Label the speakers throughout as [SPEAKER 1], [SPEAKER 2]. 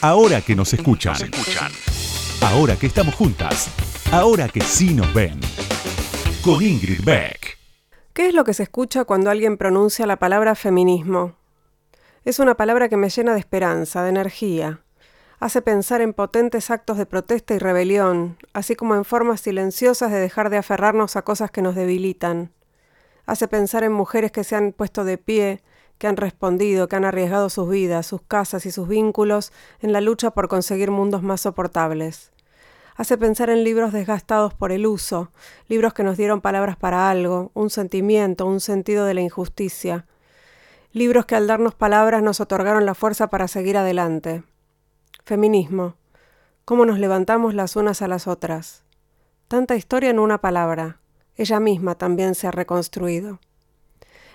[SPEAKER 1] Ahora que nos escuchan. Ahora que estamos juntas. Ahora que sí nos ven. Con Ingrid Beck.
[SPEAKER 2] ¿Qué es lo que se escucha cuando alguien pronuncia la palabra feminismo? Es una palabra que me llena de esperanza, de energía. Hace pensar en potentes actos de protesta y rebelión, así como en formas silenciosas de dejar de aferrarnos a cosas que nos debilitan. Hace pensar en mujeres que se han puesto de pie, que han respondido, que han arriesgado sus vidas, sus casas y sus vínculos en la lucha por conseguir mundos más soportables. Hace pensar en libros desgastados por el uso, libros que nos dieron palabras para algo, un sentimiento, un sentido de la injusticia. Libros que al darnos palabras nos otorgaron la fuerza para seguir adelante. Feminismo. ¿Cómo nos levantamos las unas a las otras? Tanta historia en una palabra. Ella misma también se ha reconstruido.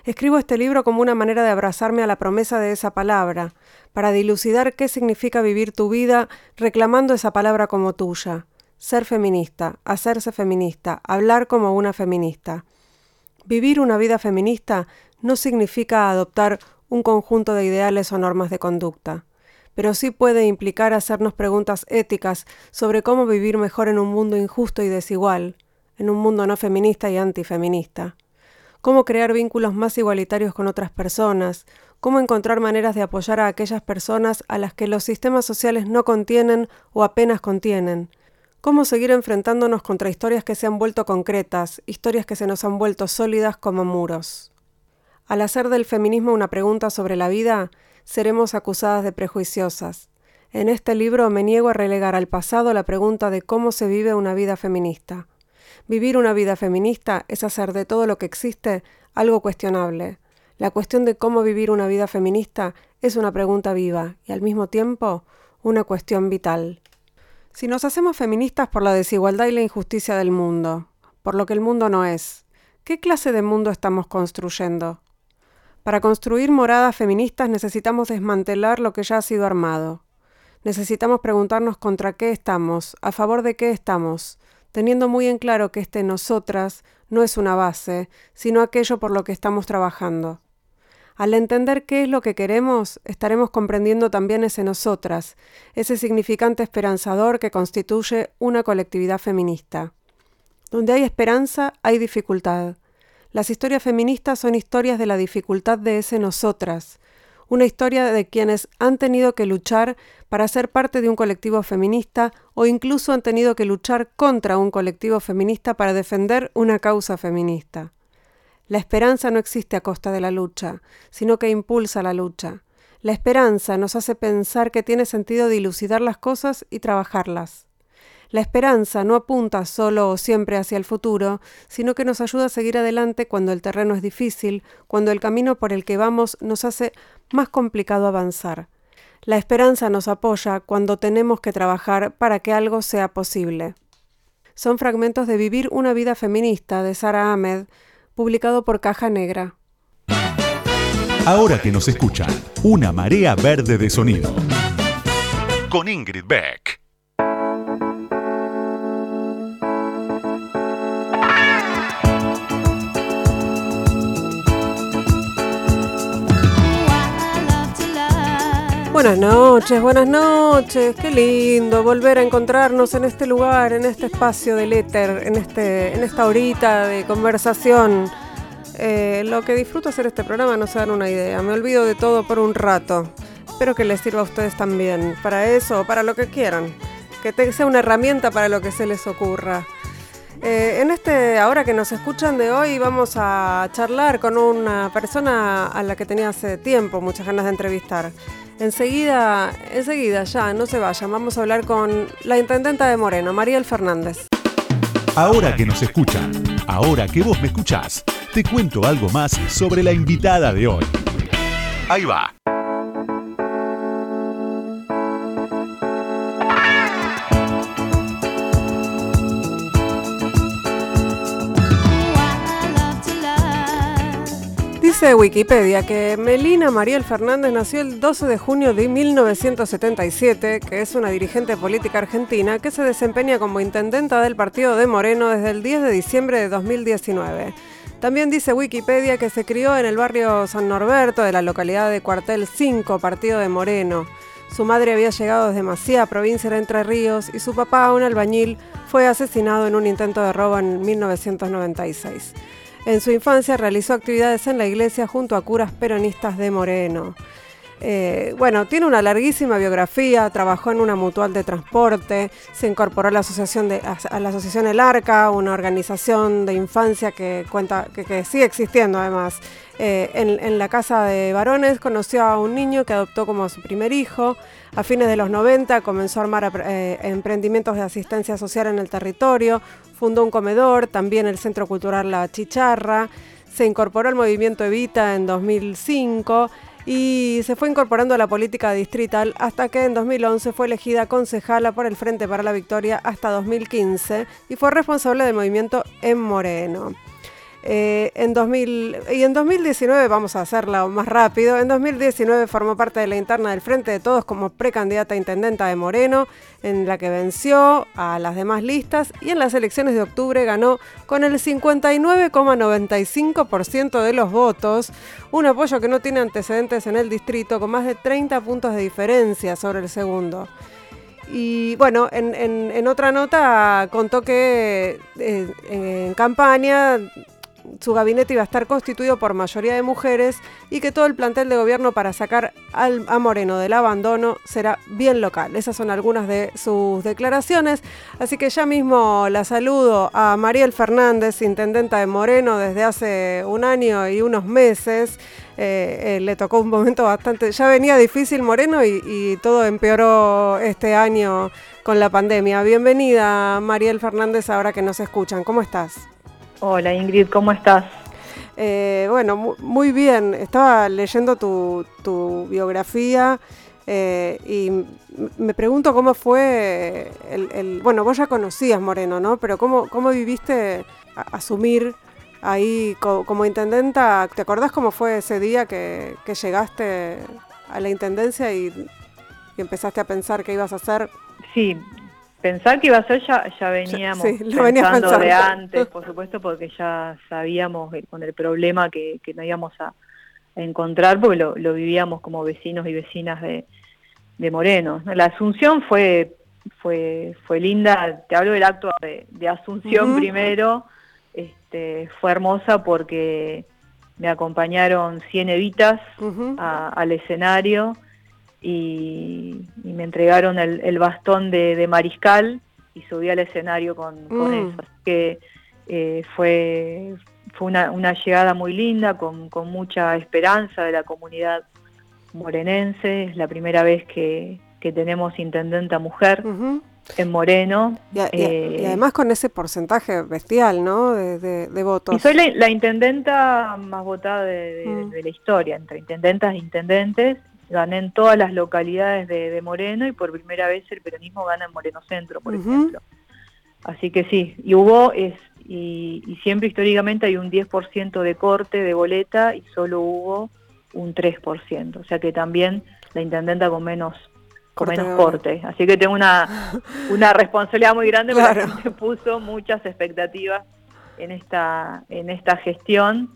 [SPEAKER 2] Escribo este libro como una manera de abrazarme a la promesa de esa palabra, para dilucidar qué significa vivir tu vida reclamando esa palabra como tuya. Ser feminista, hacerse feminista, hablar como una feminista. Vivir una vida feminista no significa adoptar un conjunto de ideales o normas de conducta, pero sí puede implicar hacernos preguntas éticas sobre cómo vivir mejor en un mundo injusto y desigual, en un mundo no feminista y antifeminista cómo crear vínculos más igualitarios con otras personas, cómo encontrar maneras de apoyar a aquellas personas a las que los sistemas sociales no contienen o apenas contienen, cómo seguir enfrentándonos contra historias que se han vuelto concretas, historias que se nos han vuelto sólidas como muros. Al hacer del feminismo una pregunta sobre la vida, seremos acusadas de prejuiciosas. En este libro me niego a relegar al pasado la pregunta de cómo se vive una vida feminista. Vivir una vida feminista es hacer de todo lo que existe algo cuestionable. La cuestión de cómo vivir una vida feminista es una pregunta viva y al mismo tiempo una cuestión vital. Si nos hacemos feministas por la desigualdad y la injusticia del mundo, por lo que el mundo no es, ¿qué clase de mundo estamos construyendo? Para construir moradas feministas necesitamos desmantelar lo que ya ha sido armado. Necesitamos preguntarnos contra qué estamos, a favor de qué estamos, teniendo muy en claro que este nosotras no es una base, sino aquello por lo que estamos trabajando. Al entender qué es lo que queremos, estaremos comprendiendo también ese nosotras, ese significante esperanzador que constituye una colectividad feminista. Donde hay esperanza, hay dificultad. Las historias feministas son historias de la dificultad de ese nosotras, una historia de quienes han tenido que luchar para ser parte de un colectivo feminista o incluso han tenido que luchar contra un colectivo feminista para defender una causa feminista. La esperanza no existe a costa de la lucha, sino que impulsa la lucha. La esperanza nos hace pensar que tiene sentido dilucidar las cosas y trabajarlas. La esperanza no apunta solo o siempre hacia el futuro, sino que nos ayuda a seguir adelante cuando el terreno es difícil, cuando el camino por el que vamos nos hace más complicado avanzar. La esperanza nos apoya cuando tenemos que trabajar para que algo sea posible. Son fragmentos de Vivir una vida feminista de Sara Ahmed, publicado por Caja Negra.
[SPEAKER 1] Ahora que nos escuchan, una marea verde de sonido. Con Ingrid Beck.
[SPEAKER 2] Buenas noches, buenas noches, qué lindo volver a encontrarnos en este lugar, en este espacio del éter, en, este, en esta horita de conversación. Eh, lo que disfruto hacer este programa no se dan una idea, me olvido de todo por un rato. Espero que les sirva a ustedes también, para eso para lo que quieran, que sea una herramienta para lo que se les ocurra. Eh, en este, ahora que nos escuchan de hoy, vamos a charlar con una persona a la que tenía hace tiempo muchas ganas de entrevistar. Enseguida, enseguida, ya, no se vayan, vamos a hablar con la intendenta de Moreno, Mariel Fernández.
[SPEAKER 1] Ahora que nos escuchan, ahora que vos me escuchás, te cuento algo más sobre la invitada de hoy. Ahí va.
[SPEAKER 2] Dice Wikipedia que Melina Mariel Fernández nació el 12 de junio de 1977, que es una dirigente política argentina que se desempeña como intendenta del partido de Moreno desde el 10 de diciembre de 2019. También dice Wikipedia que se crió en el barrio San Norberto de la localidad de Cuartel 5, partido de Moreno. Su madre había llegado desde Macía, provincia de Entre Ríos, y su papá, un albañil, fue asesinado en un intento de robo en 1996. En su infancia realizó actividades en la iglesia junto a curas peronistas de Moreno. Eh, bueno, tiene una larguísima biografía, trabajó en una mutual de transporte, se incorporó a la asociación, El Arca, una organización de infancia que, cuenta, que, sigue existiendo además. Eh, en, la casa de varones conoció a un niño que adoptó como su primer hijo. A fines de los 90 comenzó a armar eh, emprendimientos de asistencia social en el territorio, fundó un comedor, también el Centro Cultural La Chicharra, se incorporó al movimiento Evita en 2005 y se fue incorporando a la política distrital hasta que en 2011 fue elegida concejala por el Frente para la Victoria hasta 2015 y fue responsable del movimiento en Moreno. Eh, en 2000, y en 2019, vamos a hacerlo más rápido, en 2019 formó parte de la interna del Frente de Todos como precandidata a intendenta de Moreno, en la que venció a las demás listas y en las elecciones de octubre ganó con el 59,95% de los votos, un apoyo que no tiene antecedentes en el distrito, con más de 30 puntos de diferencia sobre el segundo. Y bueno, en, otra nota contó que eh, en campaña su gabinete iba a estar constituido por mayoría de mujeres y que todo el plantel de gobierno para sacar al, a Moreno del abandono será bien local. Esas son algunas de sus declaraciones. Así que ya mismo la saludo a Mariel Fernández, intendenta de Moreno desde hace un año y unos meses. Eh, eh, le tocó un momento bastante, ya venía difícil Moreno y, y todo empeoró este año con la pandemia. Bienvenida Mariel Fernández ahora que nos escuchan. ¿Cómo estás?
[SPEAKER 3] Hola Ingrid, ¿cómo estás?
[SPEAKER 2] Eh, bueno, muy bien. Estaba leyendo tu, biografía eh, y me pregunto cómo fue el, Bueno, vos ya conocías Moreno, ¿no? Pero ¿cómo, cómo viviste asumir ahí como intendenta? ¿Te acordás cómo fue ese día que, llegaste a la intendencia y, y empezaste a pensar qué ibas a hacer?
[SPEAKER 3] Sí, Pensar que iba a ser ya, ya veníamos pensando, de antes, por supuesto, porque ya sabíamos con el problema que, que no íbamos a, encontrar, porque lo, vivíamos como vecinos y vecinas de, Moreno. La Asunción fue, fue, fue linda, te hablo del acto de, Asunción primero, este, fue hermosa porque me acompañaron 100 evitas al escenario y, me entregaron el, bastón de, mariscal y subí al escenario con, mm. eso. Así que eh, fue, fue una, llegada muy linda, con, mucha esperanza de la comunidad morenense. Es la primera vez que, tenemos intendenta mujer. En Moreno.
[SPEAKER 2] Y, eh, además con ese porcentaje bestial, ¿no? De, votos.
[SPEAKER 3] Y soy la, intendenta más votada de, mm. de, la historia, entre intendentas e intendentes, gané en todas las localidades de, Moreno y por primera vez el peronismo gana en Moreno Centro, por ejemplo. Así que sí, y hubo, es, y, siempre históricamente hay un 10% de corte de boleta y solo hubo un 3%, o sea que también la intendenta con menos con corte menos corte. Así que tengo una, una responsabilidad muy grande porque me puso muchas expectativas en esta, en esta gestión.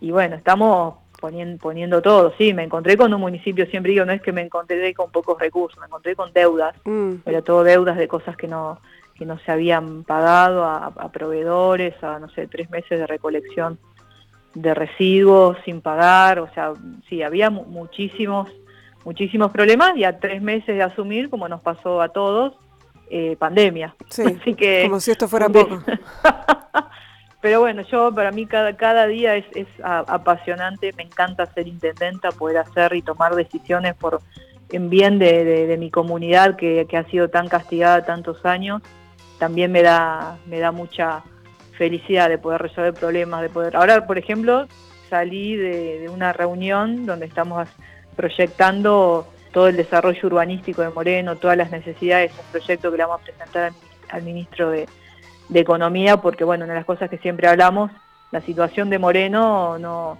[SPEAKER 3] Y bueno, estamos poniendo, poniendo todo. Sí, me encontré con un municipio, siempre digo, no es que me encontré con pocos recursos, me encontré con deudas, mm. pero todo deudas de cosas que no que no se habían pagado a, proveedores, a, no sé, tres meses de recolección de residuos sin pagar, o sea, sí, había muchísimos, muchísimos problemas y a tres meses de asumir, como nos pasó a todos, eh, pandemia.
[SPEAKER 2] Sí, Así que, como si esto fuera poco.
[SPEAKER 3] Pero bueno, yo para mí cada, cada día es, es apasionante, me encanta ser intendenta, poder hacer y tomar decisiones por en bien de, mi comunidad que, ha sido tan castigada tantos años. También me da, me da mucha felicidad de poder resolver problemas, de poder... Ahora, por ejemplo, salí de, una reunión donde estamos proyectando todo el desarrollo urbanístico de Moreno, todas las necesidades, un proyecto que le vamos a presentar al ministro de, de economía, porque bueno, una de las cosas que siempre hablamos, la situación de Moreno no,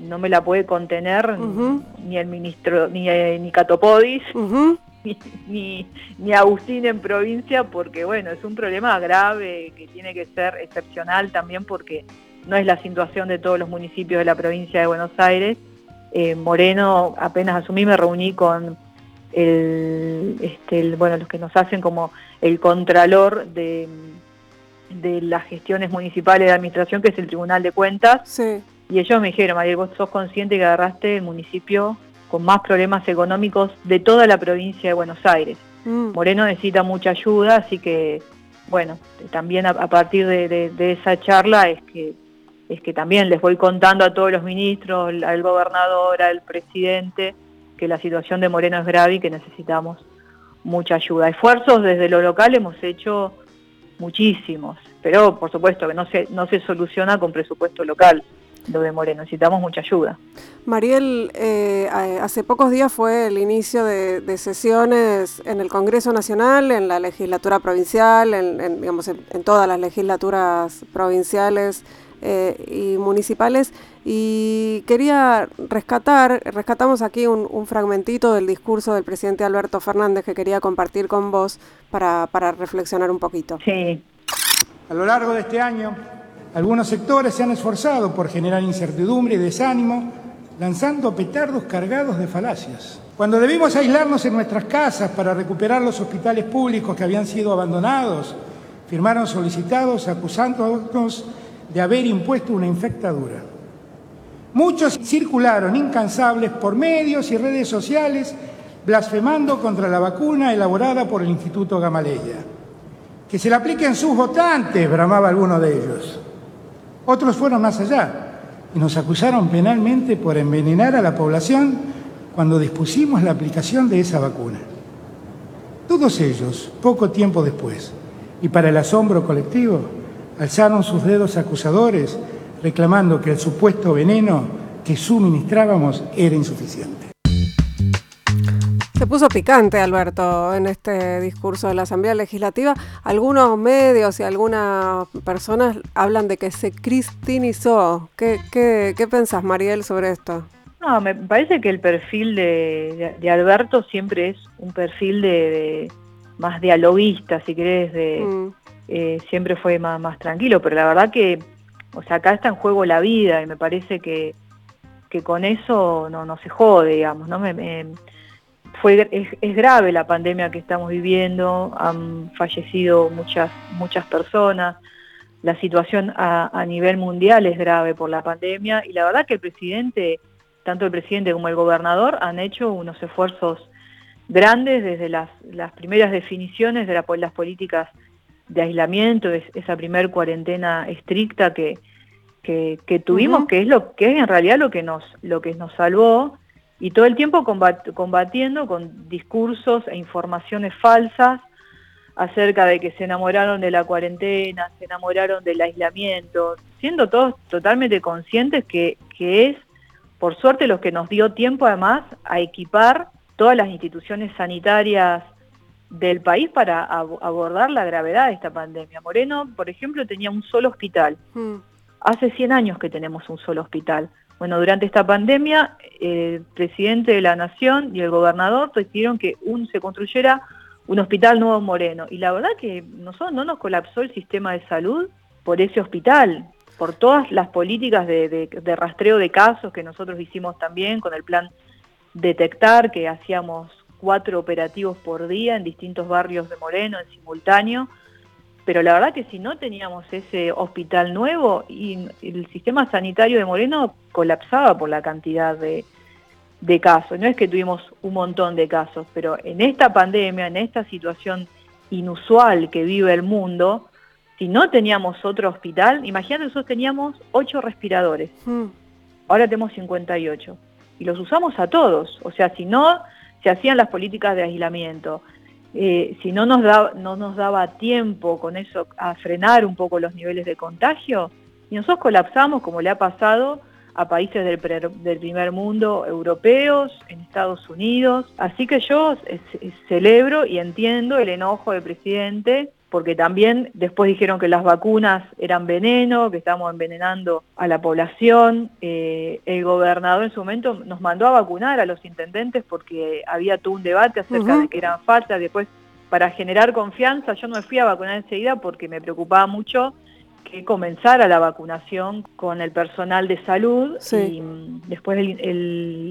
[SPEAKER 3] no me la puede contener ni el ministro, ni, eh, ni Catopodis, ni, ni, Agustín en provincia, porque bueno, es un problema grave que tiene que ser excepcional también porque no es la situación de todos los municipios de la provincia de Buenos Aires. Eh, Moreno, apenas asumí, me reuní con el, este, bueno, los que nos hacen como el contralor de, de las gestiones municipales de administración, que es el Tribunal de Cuentas. Y ellos me dijeron, María, vos sos consciente que agarraste el municipio con más problemas económicos de toda la provincia de Buenos Aires. Mm. Moreno necesita mucha ayuda, así que, bueno, también a, partir de, esa charla es que, es que también les voy contando a todos los ministros, al gobernador, al presidente, que la situación de Moreno es grave y que necesitamos mucha ayuda. Esfuerzos desde lo local hemos hecho muchísimos, pero por supuesto que no se, no se soluciona con presupuesto local lo de necesitamos mucha ayuda.
[SPEAKER 2] Mariel, eh, hace pocos días fue el inicio de, sesiones en el Congreso Nacional, en la legislatura provincial, en, digamos, en todas las legislaturas provinciales eh, y municipales y quería rescatar, rescatamos aquí un, fragmentito del discurso del presidente Alberto Fernández que quería compartir con vos para, para reflexionar un poquito.
[SPEAKER 3] Sí.
[SPEAKER 4] A lo largo de este año, algunos sectores se han esforzado por generar incertidumbre y desánimo, lanzando petardos cargados de falacias. Cuando debimos aislarnos en nuestras casas para recuperar los hospitales públicos que habían sido abandonados, firmaron solicitados acusándonos de haber impuesto una infectadura. Muchos circularon incansables por medios y redes sociales blasfemando contra la vacuna elaborada por el Instituto Gamaleya. Que se la apliquen sus votantes, bramaba alguno de ellos. Otros fueron más allá y nos acusaron penalmente por envenenar a la población cuando dispusimos la aplicación de esa vacuna. Todos ellos, poco tiempo después, y para el asombro colectivo, alzaron sus dedos acusadores reclamando que el supuesto veneno que suministrábamos era insuficiente.
[SPEAKER 2] Se puso picante, Alberto, en este discurso de la Asamblea Legislativa. Algunos medios y algunas personas hablan de que se cristinizó. ¿Qué, qué, pensás, Mariel, sobre esto?
[SPEAKER 3] No, me parece que el perfil de, Alberto siempre es un perfil de, más dialoguista, si querés, de, mm. Eh, siempre fue más, tranquilo, pero la verdad que, o sea, acá está en juego la vida y me parece que, que con eso no, no se jode, digamos, ¿no? Fue, es, grave la pandemia que estamos viviendo, han fallecido muchas, muchas personas, la situación a, a nivel mundial es grave por la pandemia y la verdad que el presidente, tanto el presidente como el gobernador, han hecho unos esfuerzos grandes desde las, las primeras definiciones de las políticas de aislamiento, es, esa primer cuarentena estricta que, que, tuvimos, que es lo que es en realidad lo que nos, lo que nos salvó, y todo el tiempo combatiendo con discursos e informaciones falsas acerca de que se enamoraron de la cuarentena, se enamoraron del aislamiento, siendo todos totalmente conscientes que, que es, por suerte, lo que nos dio tiempo además a equipar todas las instituciones sanitarias del país para abordar la gravedad de esta pandemia. Moreno, por ejemplo, tenía un solo hospital. Hmm. Hace 100 años que tenemos un solo hospital. Bueno, durante esta pandemia, el presidente de la Nación y el gobernador decidieron que un, se construyera un hospital nuevo en Moreno. Y la verdad que nosotros no nos colapsó el sistema de salud por ese hospital, por todas las políticas de rastreo de casos que nosotros hicimos también con el plan detectar, que hacíamos cuatro operativos por día en distintos barrios de Moreno en simultáneo, pero la verdad que si no teníamos ese hospital nuevo y el sistema sanitario de Moreno colapsaba por la cantidad de, casos. No es que tuvimos un montón de casos, pero en esta pandemia, en esta situación inusual que vive el mundo, si no teníamos otro hospital, imagínate, nosotros teníamos ocho respiradores, hmm. ahora tenemos 58 y los usamos a todos. O sea, si no se hacían las políticas de aislamiento. Eh, si no nos, da, no nos daba tiempo con eso a frenar un poco los niveles de contagio, y nosotros colapsamos como le ha pasado a países del, del primer mundo europeos, en Estados Unidos. Así que yo celebro y entiendo el enojo del presidente porque también después dijeron que las vacunas eran veneno, que estamos envenenando a la población. Eh, el gobernador en su momento nos mandó a vacunar a los intendentes porque había todo un debate acerca de que eran falsas. Después, para generar confianza, yo no me fui a vacunar enseguida porque me preocupaba mucho que comenzara la vacunación con el personal de salud. Y mm, después el,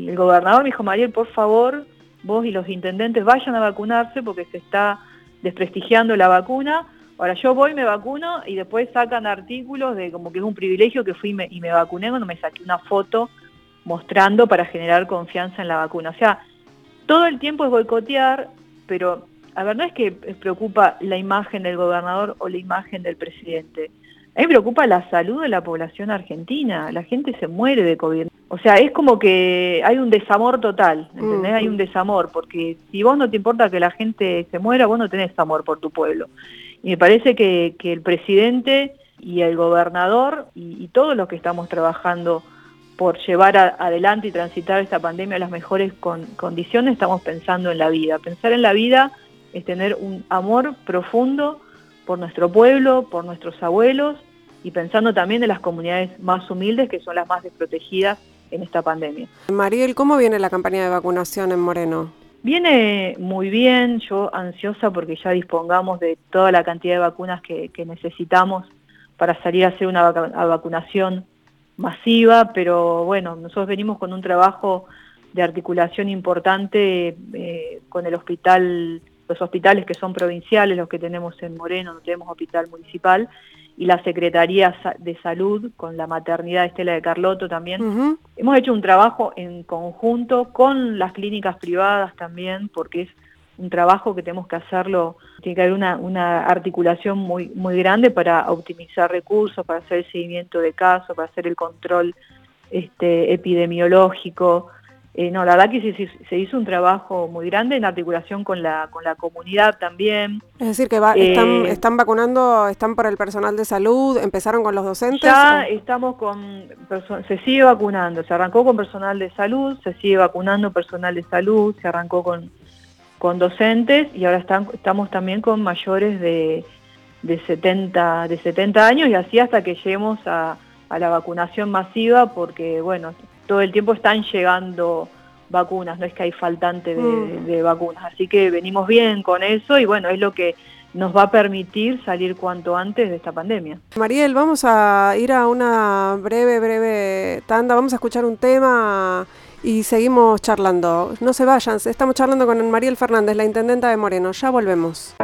[SPEAKER 3] el gobernador me dijo, Mariel, por favor, vos y los intendentes vayan a vacunarse porque se está desprestigiando la vacuna. Ahora yo voy, me vacuno y después sacan artículos de como que es un privilegio que fui y me, y me vacuné cuando me saqué una foto mostrando para generar confianza en la vacuna. O sea, todo el tiempo es boicotear, pero a ver, no es que preocupa la imagen del gobernador o la imagen del presidente. A mí me preocupa la salud de la población argentina. La gente se muere de COVID. O sea, es como que hay un desamor total, ¿entendés? Hay un desamor, porque si vos no te importa que la gente se muera, vos no tenés amor por tu pueblo. Y me parece que, el presidente y el gobernador y, todos los que estamos trabajando por llevar adelante y transitar esta pandemia a las mejores condiciones, estamos pensando en la vida. Pensar en la vida es tener un amor profundo por nuestro pueblo, por nuestros abuelos y pensando también en las comunidades más humildes que son las más desprotegidas en esta pandemia.
[SPEAKER 2] Mariel, ¿cómo viene la campaña de vacunación en Moreno?
[SPEAKER 3] Viene muy bien, yo ansiosa porque ya dispongamos de toda la cantidad de vacunas que, necesitamos para salir a hacer una vacunación masiva, pero bueno, nosotros venimos con un trabajo de articulación importante eh, con el hospital los hospitales que son provinciales, los que tenemos en Moreno, no tenemos hospital municipal, y la Secretaría de Salud con la maternidad Estela de Carloto también. Hemos hecho un trabajo en conjunto con las clínicas privadas también, porque es un trabajo que tenemos que hacerlo, tiene que haber una, articulación muy, muy grande para optimizar recursos, para hacer el seguimiento de casos, para hacer el control este, epidemiológico, eh, no, la verdad que se, hizo un trabajo muy grande en articulación con la, con la comunidad también.
[SPEAKER 2] Es decir, que están, eh, están vacunando, están por el personal de salud, empezaron con los docentes.
[SPEAKER 3] Ya estamos con, se sigue vacunando, se arrancó con personal de salud, se sigue vacunando personal de salud, se arrancó con, con docentes y ahora están, estamos también con mayores de, de, 70, de 70 años y así hasta que lleguemos a, a la vacunación masiva porque, bueno, todo el tiempo están llegando vacunas, no es que hay faltante mm. de, vacunas. Así que venimos bien con eso y bueno, es lo que nos va a permitir salir cuanto antes de esta pandemia.
[SPEAKER 2] Mariel, vamos a ir a una breve, breve tanda, vamos a escuchar un tema y seguimos charlando. No se vayan, estamos charlando con Mariel Fernández, la intendenta de Moreno. Ya volvemos.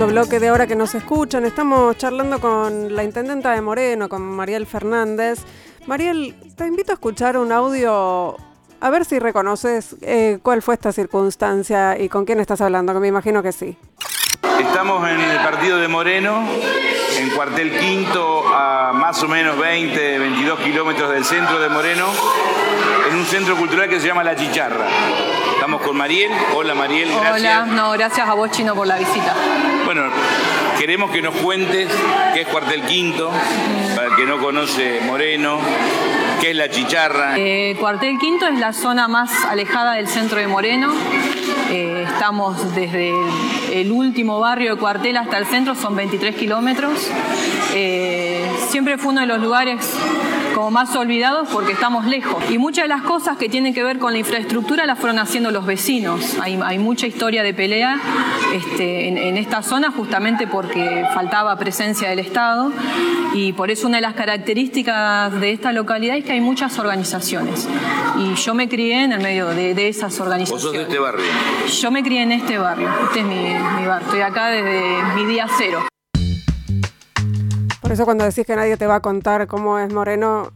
[SPEAKER 2] Segundo bloque de hora que nos escuchan. Estamos charlando con la intendenta de Moreno, con Mariel Fernández. Mariel, te invito a escuchar un audio, a ver si reconoces eh, cuál fue esta circunstancia y con quién estás hablando, que me imagino que sí.
[SPEAKER 5] Estamos en el partido de Moreno, en cuartel quinto, a más o menos 20, 22 kilómetros del centro de Moreno, en un centro cultural que se llama La Chicharra. Estamos con Mariel. Hola Mariel,
[SPEAKER 6] gracias. Hola, no, gracias a vos Chino por la visita.
[SPEAKER 5] Bueno, queremos que nos cuentes qué es Cuartel Quinto, para el que no conoce Moreno, qué es La Chicharra.
[SPEAKER 6] Eh, Cuartel Quinto es la zona más alejada del centro de Moreno. Eh, estamos desde el, último barrio de Cuartel hasta el centro, son 23 kilómetros. Eh, siempre fue uno de los lugares como más olvidados porque estamos lejos. Y muchas de las cosas que tienen que ver con la infraestructura las fueron haciendo los vecinos. Hay, mucha historia de pelea este, en, esta zona justamente porque faltaba presencia del Estado y por eso una de las características de esta localidad es que hay muchas organizaciones. Y yo me crié en el medio de, esas organizaciones.
[SPEAKER 5] ¿Vos sos de este barrio?
[SPEAKER 6] Yo me crié en este barrio. Este es mi, mi barrio. Estoy acá desde mi día cero.
[SPEAKER 2] Por eso cuando decís que nadie te va a contar cómo es Moreno,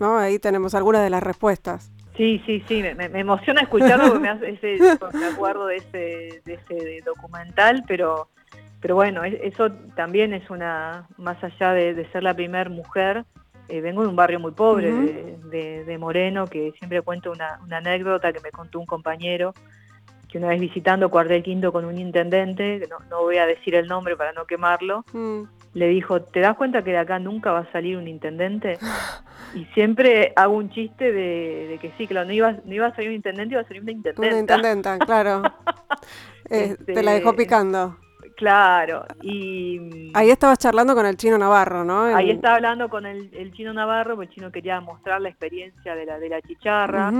[SPEAKER 2] ¿no? ahí tenemos algunas de las respuestas.
[SPEAKER 3] Sí, sí, sí, me, emociona escucharlo porque me, hace ese, acuerdo de ese, de ese documental, pero, pero bueno, eso también es una, más allá de, ser la primera mujer, eh, vengo de un barrio muy pobre de, Moreno, que siempre cuento una, anécdota que me contó un compañero, que una vez visitando Cuartel Quinto con un intendente, no, no voy a decir el nombre para no quemarlo, mm le dijo, ¿te das cuenta que de acá nunca va a salir un intendente? Y siempre hago un chiste de, que sí, claro, no iba, no iba a salir un intendente, iba a salir una intendenta.
[SPEAKER 2] Una intendenta, claro. Eh, te la dejó este, picando.
[SPEAKER 3] Claro, y...
[SPEAKER 2] Ahí estabas charlando con el chino Navarro, ¿no?
[SPEAKER 3] Ahí estaba hablando con el, chino Navarro, porque el chino quería mostrar la experiencia de la, de la chicharra.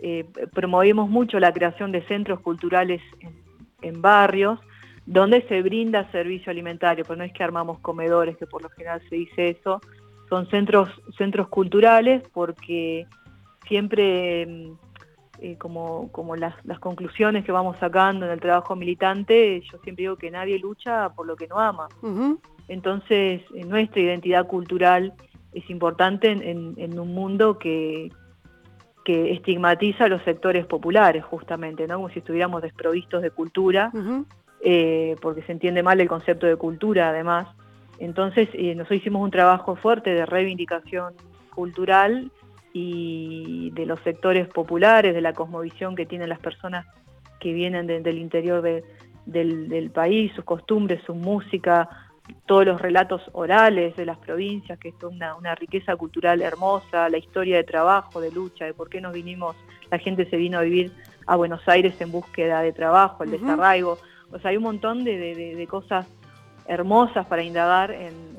[SPEAKER 3] Eh, promovimos mucho la creación de centros culturales en barrios, donde se brinda servicio alimentario, pero no es que armamos comedores, que por lo general se dice eso, son centros, centros culturales porque siempre mm, eh, como, como las, conclusiones que vamos sacando en el trabajo militante, yo siempre digo que nadie lucha por lo que no ama. Entonces, nuestra identidad cultural es importante en, un mundo que, que estigmatiza a los sectores populares, justamente, ¿no? como si estuviéramos desprovistos de cultura, eh, porque se entiende mal el concepto de cultura, además. Entonces, eh, nosotros hicimos un trabajo fuerte de reivindicación cultural y de los sectores populares, de la cosmovisión que tienen las personas que vienen del interior del, país, sus costumbres, su música, todos los relatos orales de las provincias, que es una, una, riqueza cultural hermosa, la historia de trabajo, de lucha, de por qué nos vinimos, la gente se vino a vivir a Buenos Aires en búsqueda de trabajo, el desarraigo. O sea, hay un montón de cosas hermosas para indagar en,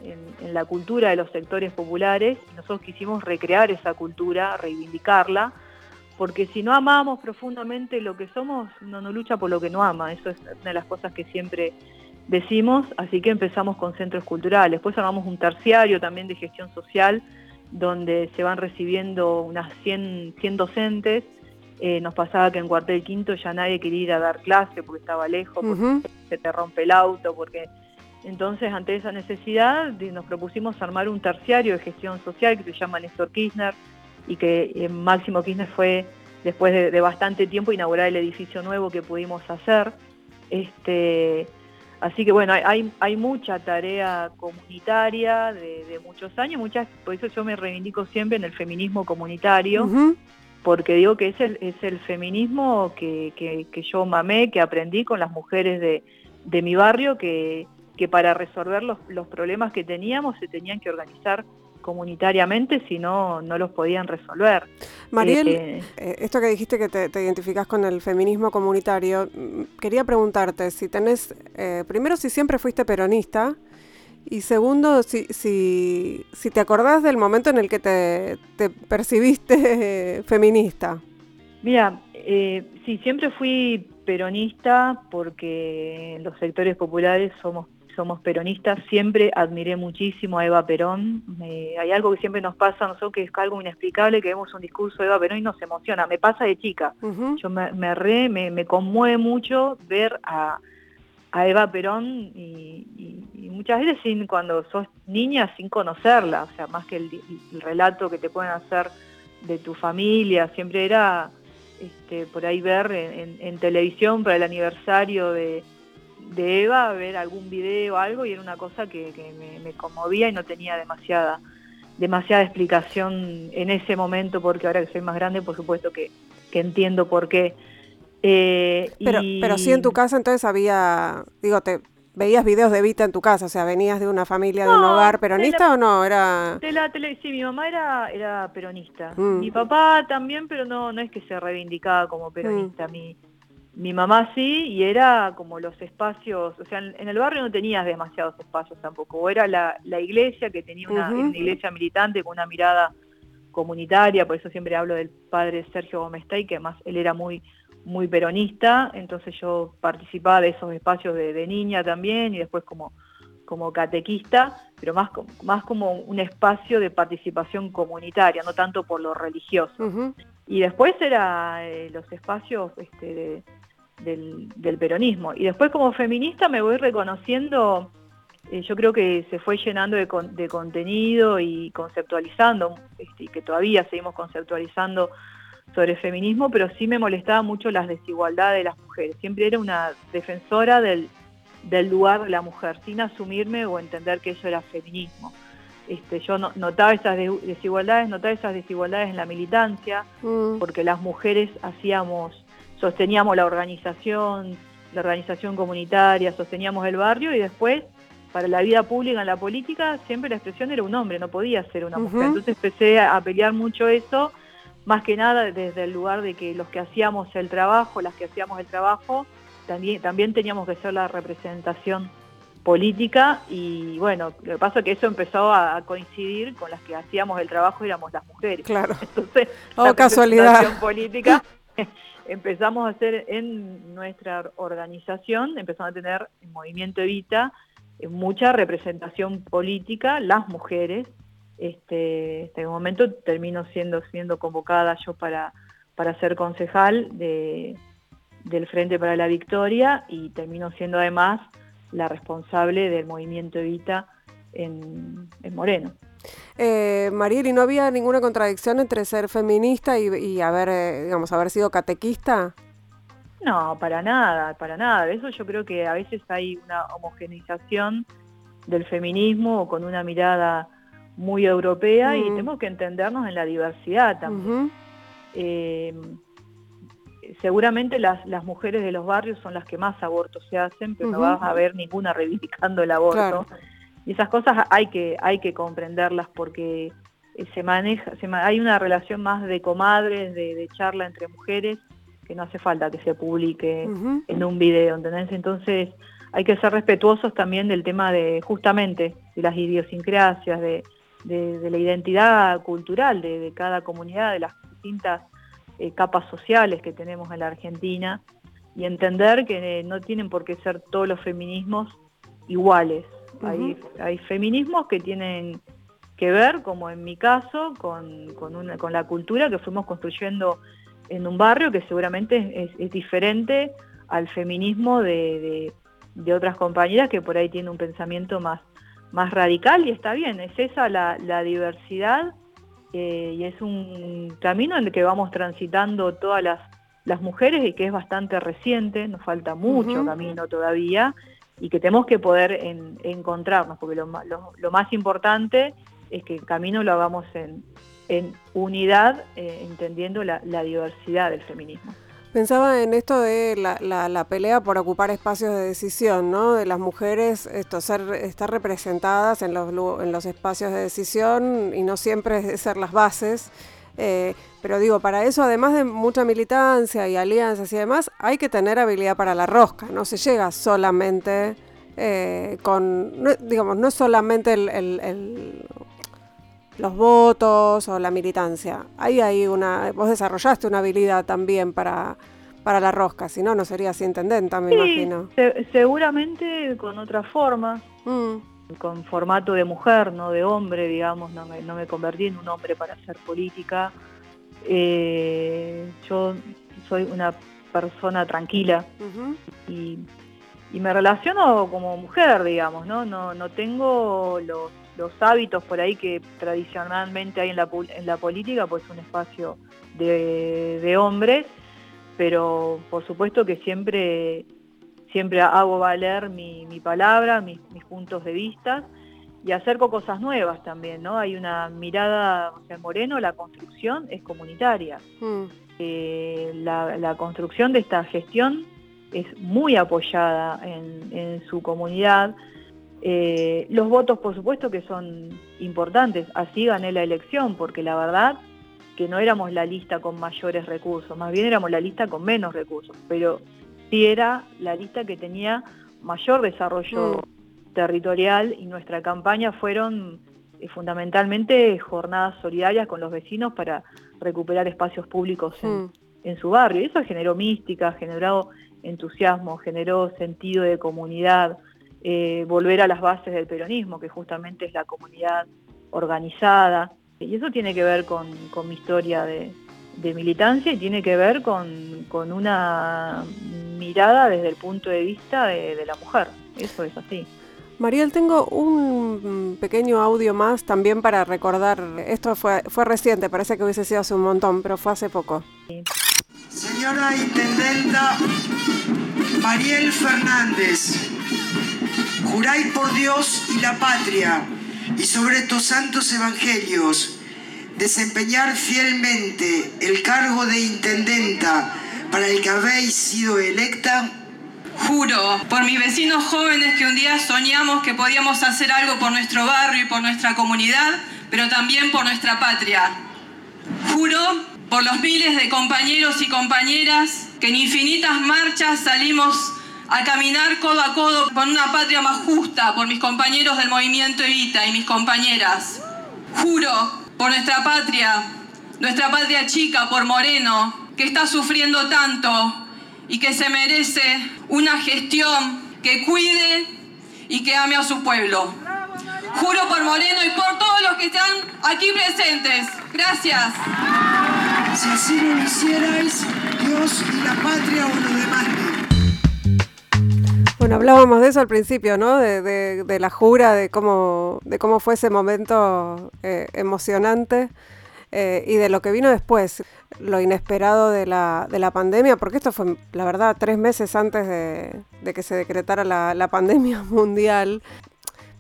[SPEAKER 3] la cultura de los sectores populares. Nosotros quisimos recrear esa cultura, reivindicarla, porque si no amamos profundamente lo que somos, no nos lucha por lo que no ama, eso es una de las cosas que siempre decimos, así que empezamos con centros culturales, después armamos un terciario también de gestión social, donde se van recibiendo unas 100, 100 docentes, eh, nos pasaba que en cuartel quinto ya nadie quería ir a dar clase porque estaba lejos, porque se te rompe el auto, porque entonces, ante esa necesidad, nos propusimos armar un terciario de gestión social que se llama Néstor Kirchner y que eh, Máximo Kirchner fue, después de, bastante tiempo, inaugurar el edificio nuevo que pudimos hacer. Este, así que bueno, hay, hay mucha tarea comunitaria de, muchos años, muchas, por eso yo me reivindico siempre en el feminismo comunitario, porque digo que es el, es el feminismo que, que, yo mamé, que aprendí con las mujeres de, de mi barrio, que que para resolver los, problemas que teníamos se tenían que organizar comunitariamente, si no, no los podían resolver.
[SPEAKER 2] Mariel, eh, eh, esto que dijiste que te, identificás con el feminismo comunitario, mm, quería preguntarte si tenés, eh, primero si siempre fuiste peronista, y segundo, si, si, si te acordás del momento en el que te, te percibiste feminista.
[SPEAKER 3] Mira, sí, siempre fui peronista porque los sectores populares somos somos peronistas, siempre admiré muchísimo a Eva Perón. hay algo que siempre nos pasa a nosotros que es algo inexplicable, que vemos un discurso de Eva Perón y nos emociona. Me pasa de chica. Yo me, me, re, me, conmueve mucho ver a, Eva Perón y, muchas veces sin, cuando sos niña sin conocerla, o sea, más que el, relato que te pueden hacer de tu familia, siempre era este, por ahí ver en televisión para el aniversario de Eva a ver algún video o algo y era una cosa que, me, conmovía y no tenía demasiada demasiada explicación en ese momento porque ahora que soy más grande por supuesto que, entiendo por qué
[SPEAKER 2] eh, pero, pero sí en tu casa entonces había digo te veías videos de Vita en tu casa o sea venías de una familia de un hogar peronista o no era
[SPEAKER 3] de la tele, sí mi mamá era era peronista. Mm. mi papá también pero no no es que se reivindicaba como peronista. A mm. mi mi mamá sí, y era como los espacios, o sea, en, el barrio no tenías demasiados espacios tampoco, o era la, iglesia que tenía una, iglesia militante con una mirada comunitaria, por eso siempre hablo del padre Sergio Gómez-Tay, que además él era muy, muy peronista, entonces yo participaba de esos espacios de, niña también y después como, como catequista, pero más, más como un espacio de participación comunitaria, no tanto por lo religioso. Y después era eh, los espacios este, de, del, peronismo. Y después como feminista me voy reconociendo, eh, yo creo que se fue llenando de, contenido y conceptualizando, este, y que todavía seguimos conceptualizando sobre feminismo, pero sí me molestaba mucho las desigualdades de las mujeres. Siempre era una defensora del, lugar de la mujer, sin asumirme o entender que eso era feminismo. Este, yo notaba esas desigualdades, notaba esas desigualdades en la militancia, mm. porque las mujeres hacíamos sosteníamos la organización, la organización comunitaria, sosteníamos el barrio y después para la vida pública en la política siempre la expresión era un hombre, no podía ser una mujer. Entonces empecé a pelear mucho eso, más que nada desde el lugar de que los que hacíamos el trabajo, las que hacíamos el trabajo, también, también teníamos que ser la representación política y bueno, lo que pasa es que eso empezó a, coincidir con las que hacíamos el trabajo éramos las mujeres.
[SPEAKER 2] Claro.
[SPEAKER 3] Entonces,
[SPEAKER 2] oh,
[SPEAKER 3] la
[SPEAKER 2] casualidad.
[SPEAKER 3] política empezamos a hacer en nuestra organización, empezamos a tener en Movimiento Evita eh, mucha representación política, las mujeres. Este, este momento termino siendo, siendo convocada yo para, para ser concejal de, del Frente para la Victoria y termino siendo además la responsable del movimiento Evita en, Moreno.
[SPEAKER 2] Eh, Mariel, no había ninguna contradicción entre ser feminista y, haber, eh, digamos, haber sido catequista?
[SPEAKER 3] No, para nada, para nada. Eso yo creo que a veces hay una homogeneización del feminismo con una mirada muy europea y mm. tenemos que entendernos en la diversidad también seguramente las, las mujeres de los barrios son las que más abortos se hacen, pero no vas a ver ninguna reivindicando el aborto. Y esas cosas hay que, hay que comprenderlas porque eh, se maneja, hay una relación más de comadres, de, charla entre mujeres, que no hace falta que se publique en un video, ¿entendés? Entonces hay que ser respetuosos también del tema de, justamente, de las idiosincrasias, de, de, la identidad cultural de, de cada comunidad, de las distintas eh, capas sociales que tenemos en la Argentina y entender que eh, no tienen por qué ser todos los feminismos iguales. hay, hay, feminismos que tienen que ver, como en mi caso, con, con, la cultura que fuimos construyendo en un barrio que seguramente es, diferente al feminismo de, de, otras compañeras que por ahí tienen un pensamiento más, más radical y está bien, es esa la, la diversidad eh, y es un camino en el que vamos transitando todas las, mujeres y que es bastante reciente, nos falta mucho camino todavía y que tenemos que poder encontrarnos, porque lo, más importante es que el camino lo hagamos en, unidad, eh, entendiendo la diversidad del feminismo.
[SPEAKER 2] Pensaba en esto de la, pelea por ocupar espacios de decisión, ¿no? De las mujeres, esto, ser, estar representadas en los, en los espacios de decisión y no siempre ser las bases. Eh, pero digo, para eso, además de mucha militancia y alianzas y demás, hay que tener habilidad para la rosca. No se llega solamente eh, con, digamos, no es solamente el, los votos o la militancia. Ahí hay una, vos desarrollaste una habilidad también para, para la rosca, si no, no serías intendenta, me imagino.
[SPEAKER 3] seguramente con otra forma, mm. con formato de mujer, no de hombre, digamos, no me, no me convertí en un hombre para hacer política. Eh, yo soy una persona tranquila y, y, me relaciono como mujer, digamos, ¿no? No, no tengo los los hábitos por ahí que tradicionalmente hay en la, en la política, pues un espacio de, hombres, pero por supuesto que siempre, siempre hago valer mi, palabra, mis, puntos de vista y acerco cosas nuevas también, ¿no? Hay una mirada, o sea, Moreno, la construcción es comunitaria. Mm. Eh, la, construcción de esta gestión es muy apoyada en, en su comunidad, eh, los votos, por supuesto, que son importantes. Así gané la elección, porque la verdad que no éramos la lista con mayores recursos, más bien éramos la lista con menos recursos, pero sí era la lista que tenía mayor desarrollo mm. territorial y nuestra campaña fueron eh, fundamentalmente jornadas solidarias con los vecinos para recuperar espacios públicos en, mm. en su barrio. Y eso generó mística, generó entusiasmo, generó sentido de comunidad. Eh, volver a las bases del peronismo, que justamente es la comunidad organizada. Y eso tiene que ver con, mi historia de, militancia y tiene que ver con, una mirada desde el punto de vista de, la mujer. Eso es así.
[SPEAKER 2] Mariel, tengo un pequeño audio más también para recordar. Esto fue, fue reciente, parece que hubiese sido hace un montón, pero fue hace poco.
[SPEAKER 7] Señora Intendenta Mariel Fernández, Juráis por Dios y la patria y sobre estos santos evangelios desempeñar fielmente el cargo de intendenta para el que habéis sido electa.
[SPEAKER 8] Juro por mis vecinos jóvenes que un día soñamos que podíamos hacer algo por nuestro barrio y por nuestra comunidad, pero también por nuestra patria. Juro por los miles de compañeros y compañeras que en infinitas marchas salimos a caminar codo a codo por una patria más justa, por mis compañeros del movimiento Evita y mis compañeras. Juro por nuestra patria, nuestra patria chica, por Moreno, que está sufriendo tanto y que se merece una gestión que cuide y que ame a su pueblo. Juro por Moreno y por todos los que están aquí presentes. Gracias.
[SPEAKER 7] Si así lo hicierais, Dios y la patria os lo demanden.
[SPEAKER 2] Bueno, hablábamos de eso al principio, ¿no? De, la jura, de cómo, de cómo fue ese momento eh, emocionante eh, y de lo que vino después, lo inesperado de la, de la pandemia, porque esto fue, la verdad, tres meses antes de, que se decretara la pandemia mundial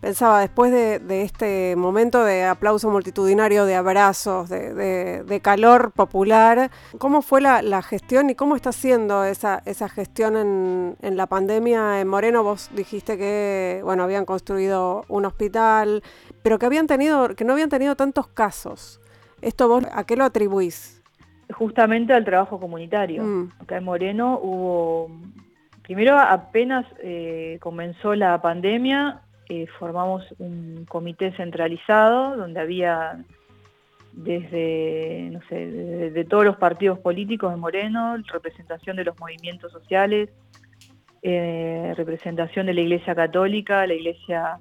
[SPEAKER 2] pensaba, después de, este momento de aplauso multitudinario, de abrazos, de, calor popular, ¿cómo fue la, gestión y cómo está siendo esa, esa gestión en, la pandemia en Moreno? Vos dijiste que, bueno, habían construido un hospital, pero que habían tenido, que no habían tenido tantos casos. ¿Esto vos a qué lo atribuís?
[SPEAKER 3] Justamente al trabajo comunitario. Mm. Acá en Moreno hubo, primero apenas eh, comenzó la pandemia, eh, formamos un comité centralizado donde había desde, no sé, todos los partidos políticos de Moreno, representación de los movimientos sociales, eh, representación de la Iglesia Católica, la Iglesia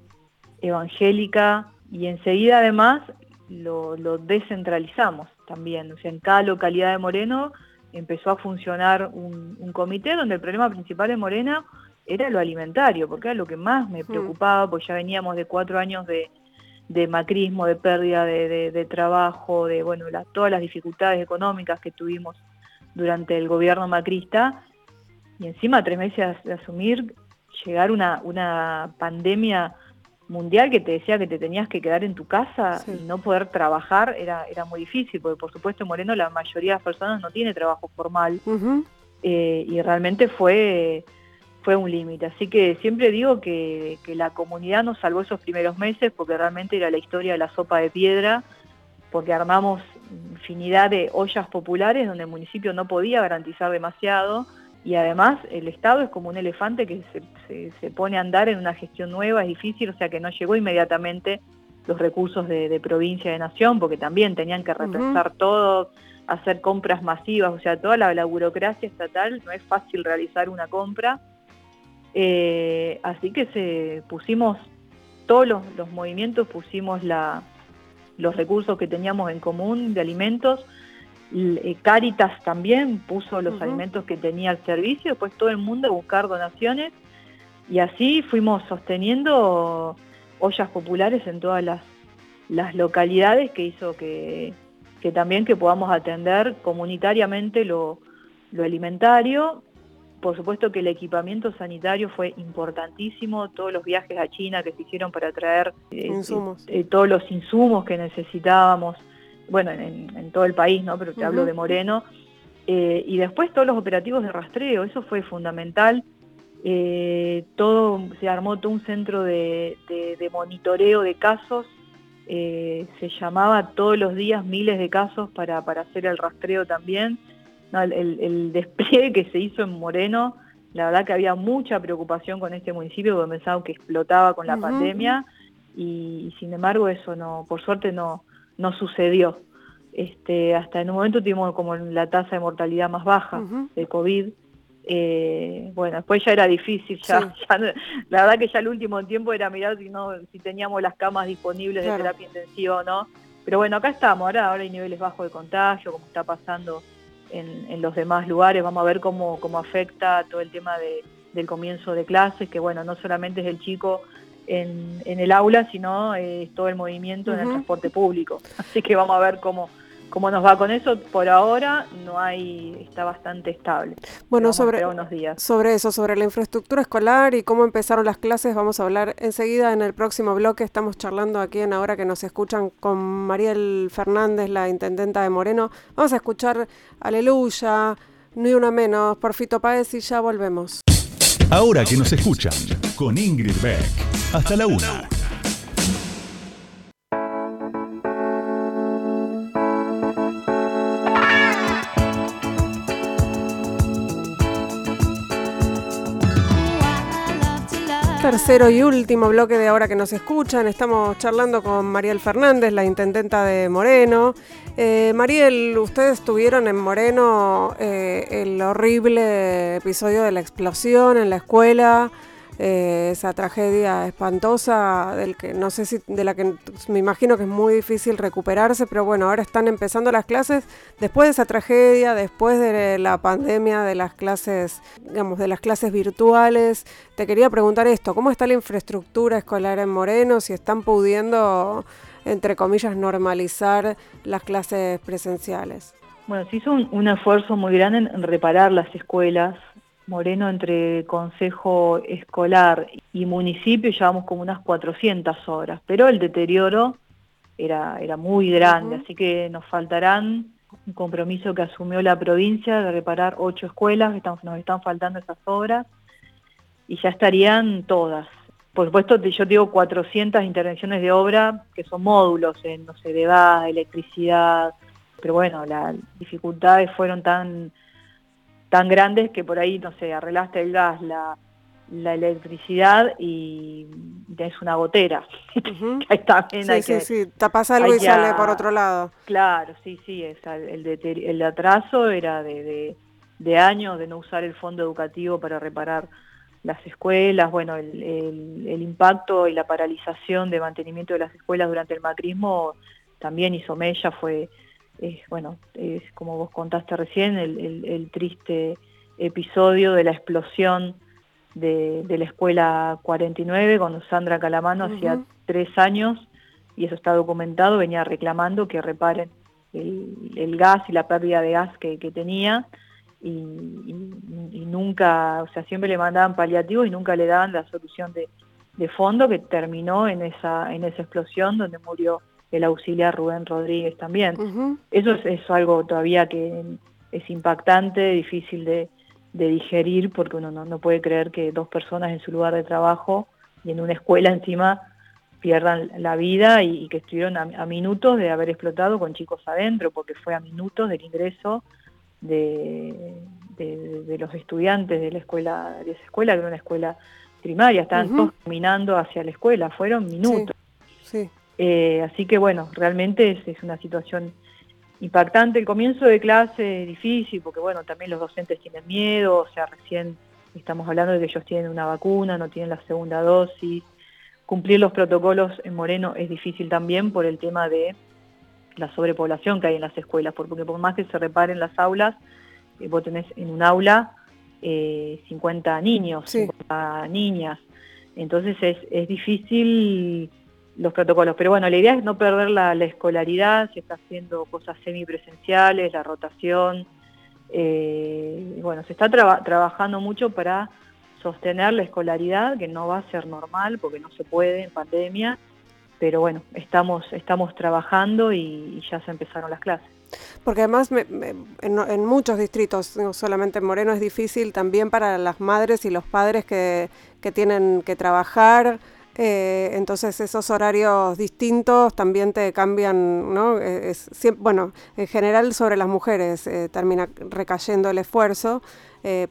[SPEAKER 3] Evangélica, y enseguida además lo, descentralizamos también. O sea, en cada localidad de Moreno empezó a funcionar un, un comité donde el problema principal de Morena era lo alimentario, porque era lo que más me mm. preocupaba, porque ya veníamos de cuatro años de, macrismo, de pérdida de, trabajo, de bueno, todas las dificultades económicas que tuvimos durante el gobierno macrista, y encima tres meses de asumir, llegar una, una pandemia mundial que te decía que te tenías que quedar en tu casa y no poder trabajar era, era muy difícil, porque por supuesto en Moreno la mayoría de las personas no tiene trabajo formal, eh, y realmente fue fue un límite. Así que siempre digo que, la comunidad nos salvó esos primeros meses porque realmente era la historia de la sopa de piedra, porque armamos infinidad de ollas populares donde el municipio no podía garantizar demasiado y además el Estado es como un elefante que se, pone a andar en una gestión nueva, es difícil, o sea que no llegó inmediatamente los recursos de, provincia de nación porque también tenían que repensar todo, hacer compras masivas, o sea, toda la burocracia estatal no es fácil realizar una compra eh, así que se pusimos todos los, movimientos, pusimos los recursos que teníamos en común de alimentos. Eh, Caritas también puso los alimentos que tenía el servicio, después todo el mundo a buscar donaciones. Y así fuimos sosteniendo ollas populares en todas las, localidades que hizo que, también que podamos atender comunitariamente lo alimentario por supuesto que el equipamiento sanitario fue importantísimo, todos los viajes a China que se hicieron para traer eh, eh, todos los insumos que necesitábamos, bueno, en, todo el país, ¿no? Pero te hablo de Moreno. Eh, y después todos los operativos de rastreo, eso fue fundamental. todo se armó todo un centro de, monitoreo de casos. se llamaba todos los días miles de casos para hacer el rastreo también el, despliegue que se hizo en Moreno, la verdad que había mucha preocupación con este municipio porque pensaban que explotaba con la pandemia y, sin embargo eso no, por suerte no, no sucedió. Este, hasta en un momento tuvimos como la tasa de mortalidad más baja de COVID. Eh, bueno, después ya era difícil, ya, la verdad que ya el último tiempo era mirar si no, si teníamos las camas disponibles de terapia intensiva o no. Pero bueno, acá estamos, ahora, ahora hay niveles bajos de contagio, como está pasando en, los demás lugares. Vamos a ver cómo, cómo afecta todo el tema del comienzo de clases, que bueno, no solamente es el chico en, el aula, sino es todo el movimiento en el transporte público. Así que vamos a ver cómo, cómo nos va con eso. Por ahora no hay, está bastante estable.
[SPEAKER 2] Bueno, sobre, unos días. sobre eso, sobre la infraestructura escolar y cómo empezaron las clases, vamos a hablar enseguida en el próximo bloque. Estamos charlando aquí en Ahora que nos escuchan con Mariel Fernández, la intendenta de Moreno. Vamos a escuchar Aleluya, Ni una menos, por Fito Páez y ya volvemos.
[SPEAKER 1] Ahora que nos escuchan con Ingrid Beck. Hasta la una.
[SPEAKER 2] Tercero y último bloque de ahora que nos escuchan. Estamos charlando con Mariel Fernández, la intendenta de Moreno. Eh, Mariel, ustedes tuvieron en Moreno eh, el horrible episodio de la explosión en la escuela. Eh, esa tragedia espantosa del que no sé si de la que me imagino que es muy difícil recuperarse, pero bueno, ahora están empezando las clases después de esa tragedia, después de la pandemia de las clases, digamos, de las clases virtuales. Te quería preguntar esto, ¿cómo está la infraestructura escolar en Moreno? Si están pudiendo entre comillas normalizar las clases presenciales.
[SPEAKER 3] Bueno, se hizo un esfuerzo muy grande en reparar las escuelas Moreno entre consejo escolar y municipio llevamos como unas 400 horas, pero el deterioro era, era muy grande, así que nos faltarán un compromiso que asumió la provincia de reparar ocho escuelas, que nos están faltando esas obras, y ya estarían todas. Por supuesto, yo digo 400 intervenciones de obra, que son módulos en, no sé, de gas, electricidad, pero bueno, las dificultades fueron tan tan grandes que por ahí, no sé, arreglaste el gas, la, electricidad y tenés una gotera.
[SPEAKER 2] ahí también sí, sí, sí, tapas algo y sale por otro lado.
[SPEAKER 3] Claro, sí, sí, es, el, el atraso era de, de, años de no usar el fondo educativo para reparar las escuelas, bueno, el, el, impacto y la paralización de mantenimiento de las escuelas durante el macrismo también hizo mella, fue es, bueno, es como vos contaste recién, el, triste episodio de la explosión de, la escuela 49 con Sandra Calamano hacía tres años, y eso está documentado, venía reclamando que reparen el, gas y la pérdida de gas que, tenía, y, nunca, o sea, siempre le mandaban paliativos y nunca le daban la solución de, de fondo que terminó en esa, en esa explosión donde murió el auxiliar Rubén Rodríguez también. Eso es, algo todavía que es impactante, difícil de, digerir, porque uno no, puede creer que dos personas en su lugar de trabajo y en una escuela encima pierdan la vida y, que estuvieron a, minutos de haber explotado con chicos adentro, porque fue a minutos del ingreso de, los estudiantes de la escuela, de esa escuela, que era una escuela primaria, estaban todos caminando hacia la escuela, fueron minutos. sí. Eh, así que bueno, realmente es, una situación impactante. El comienzo de clase es difícil porque bueno, también los docentes tienen miedo, o sea, recién estamos hablando de que ellos tienen una vacuna, no tienen la segunda dosis. Cumplir los protocolos en Moreno es difícil también por el tema de la sobrepoblación que hay en las escuelas, porque por más que se reparen las aulas, eh, vos tenés en un aula 50 eh, niños, 50 niñas, entonces es, es difícil los protocolos. Pero bueno, la idea es no perder la, escolaridad, se está haciendo cosas semipresenciales, la rotación. Eh, bueno, se está trabajando mucho para sostener la escolaridad, que no va a ser normal porque no se puede en pandemia, pero bueno, estamos, estamos trabajando y, ya se empezaron las clases.
[SPEAKER 2] Porque además en, en, muchos distritos, no solamente en Moreno, es difícil también para las madres y los padres que, que tienen que trabajar, eh, entonces esos horarios distintos también te cambian, ¿no? Eh, bueno, en general sobre las mujeres eh, termina recayendo el esfuerzo,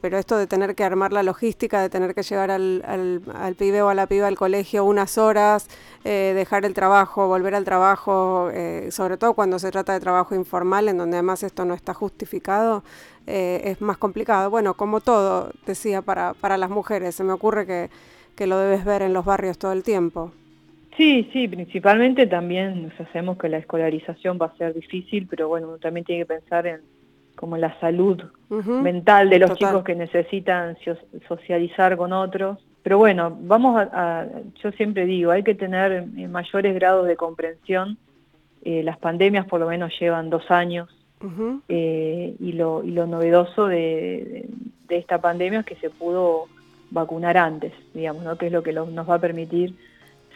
[SPEAKER 2] pero esto de tener que armar la logística, de tener que llevar al, al, pibe o a la piba al colegio unas horas, dejar el trabajo, volver al trabajo, sobre todo cuando se trata de trabajo informal, en donde además esto no está justificado, es más complicado. Bueno, como todo, decía, para, para las mujeres, se me ocurre que que lo debes ver en los barrios todo el tiempo.
[SPEAKER 3] Sí, sí, principalmente también nos sabemos que la escolarización va a ser difícil, pero bueno, uno también tiene que pensar en como la salud mental de los chicos que necesitan socializar con otros. Pero bueno, vamos a, yo siempre digo, hay que tener mayores grados de comprensión. Eh, las pandemias por lo menos llevan dos años eh, y, lo, y lo novedoso de, de, esta pandemia es que se pudo vacunar antes, digamos, ¿no? que es lo que nos va a permitir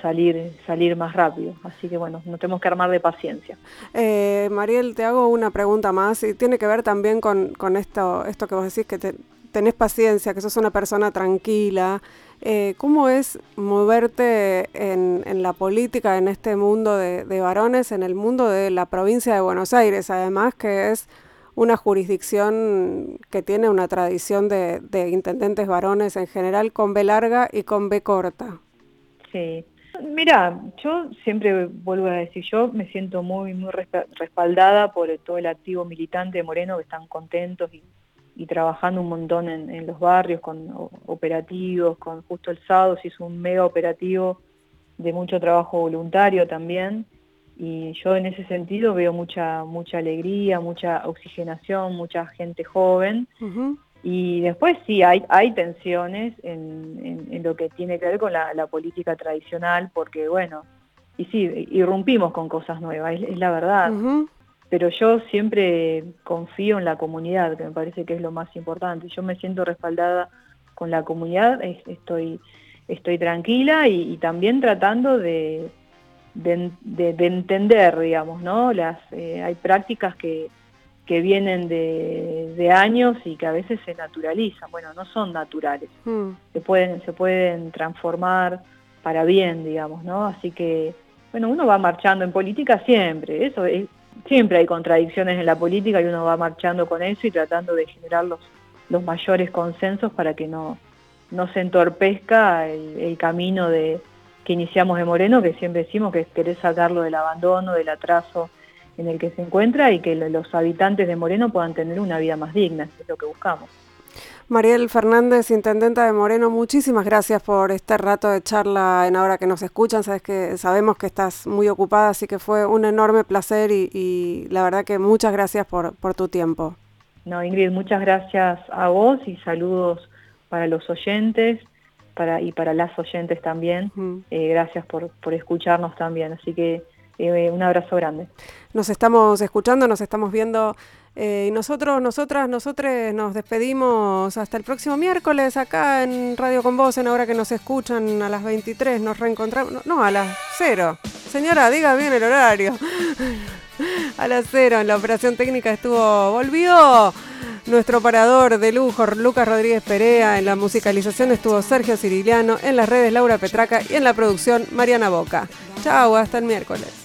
[SPEAKER 3] salir, salir más rápido. Así que bueno, nos tenemos que armar de paciencia.
[SPEAKER 2] Eh, Mariel, te hago una pregunta más y tiene que ver también con, con esto, esto que vos decís, que tenés paciencia, que sos una persona tranquila. Eh, ¿Cómo es moverte en, en, la política, en este mundo de varones, en el mundo de la provincia de Buenos Aires, además que es una jurisdicción que tiene una tradición de, de intendentes varones en general con B larga y con B corta.
[SPEAKER 3] Sí, Mira, yo siempre vuelvo a decir, yo me siento muy, muy respaldada por todo el activo militante de Moreno que están contentos y, trabajando un montón en, los barrios con operativos, con justo el sábado se hizo un mega operativo de mucho trabajo voluntario también y yo en ese sentido veo mucha mucha alegría, mucha oxigenación, mucha gente joven y después sí, hay, hay tensiones en, en, lo que tiene que ver con la, política tradicional, porque bueno, y sí, irrumpimos con cosas nuevas, es, la verdad. Pero yo siempre confío en la comunidad, que me parece que es lo más importante. Yo me siento respaldada con la comunidad, estoy, estoy tranquila y, también tratando de, de, de, entender, digamos, ¿no? Las, eh, hay prácticas que, que vienen de, años y que a veces se naturalizan. Bueno, no son naturales, hmm. se, pueden, se pueden transformar para bien, digamos, ¿no? Así que, bueno, uno va marchando en política siempre, eso es, siempre hay contradicciones en la política y uno va marchando con eso y tratando de generar los, los mayores consensos para que no, no se entorpezca el, el camino de que iniciamos de Moreno, que siempre decimos que es querer sacarlo del abandono, del atraso en el que se encuentra y que los habitantes de Moreno puedan tener una vida más digna, es lo que buscamos.
[SPEAKER 2] Mariel Fernández, intendenta de Moreno, muchísimas gracias por este rato de charla en ahora que nos escuchan. Sabes que sabemos que estás muy ocupada, así que fue un enorme placer y, la verdad que muchas gracias por, por, tu tiempo.
[SPEAKER 3] No, Ingrid, muchas gracias a vos y saludos para los oyentes para, y para las oyentes también. Eh, gracias por, por escucharnos también. Así que eh, un abrazo grande.
[SPEAKER 2] Nos estamos escuchando, nos estamos viendo eh, y nosotros, nosotras, nosotros nos despedimos hasta el próximo miércoles acá en Radio con Voz, en hora que nos escuchan a las 23, nos reencontramos, no, a las 0. Señora, diga bien el horario. a las 0, en la operación técnica estuvo, volvió nuestro operador de lujo, Lucas Rodríguez Perea, en la musicalización estuvo Sergio Ciriliano, en las redes Laura Petraca y en la producción Mariana Boca. Chao, hasta el miércoles.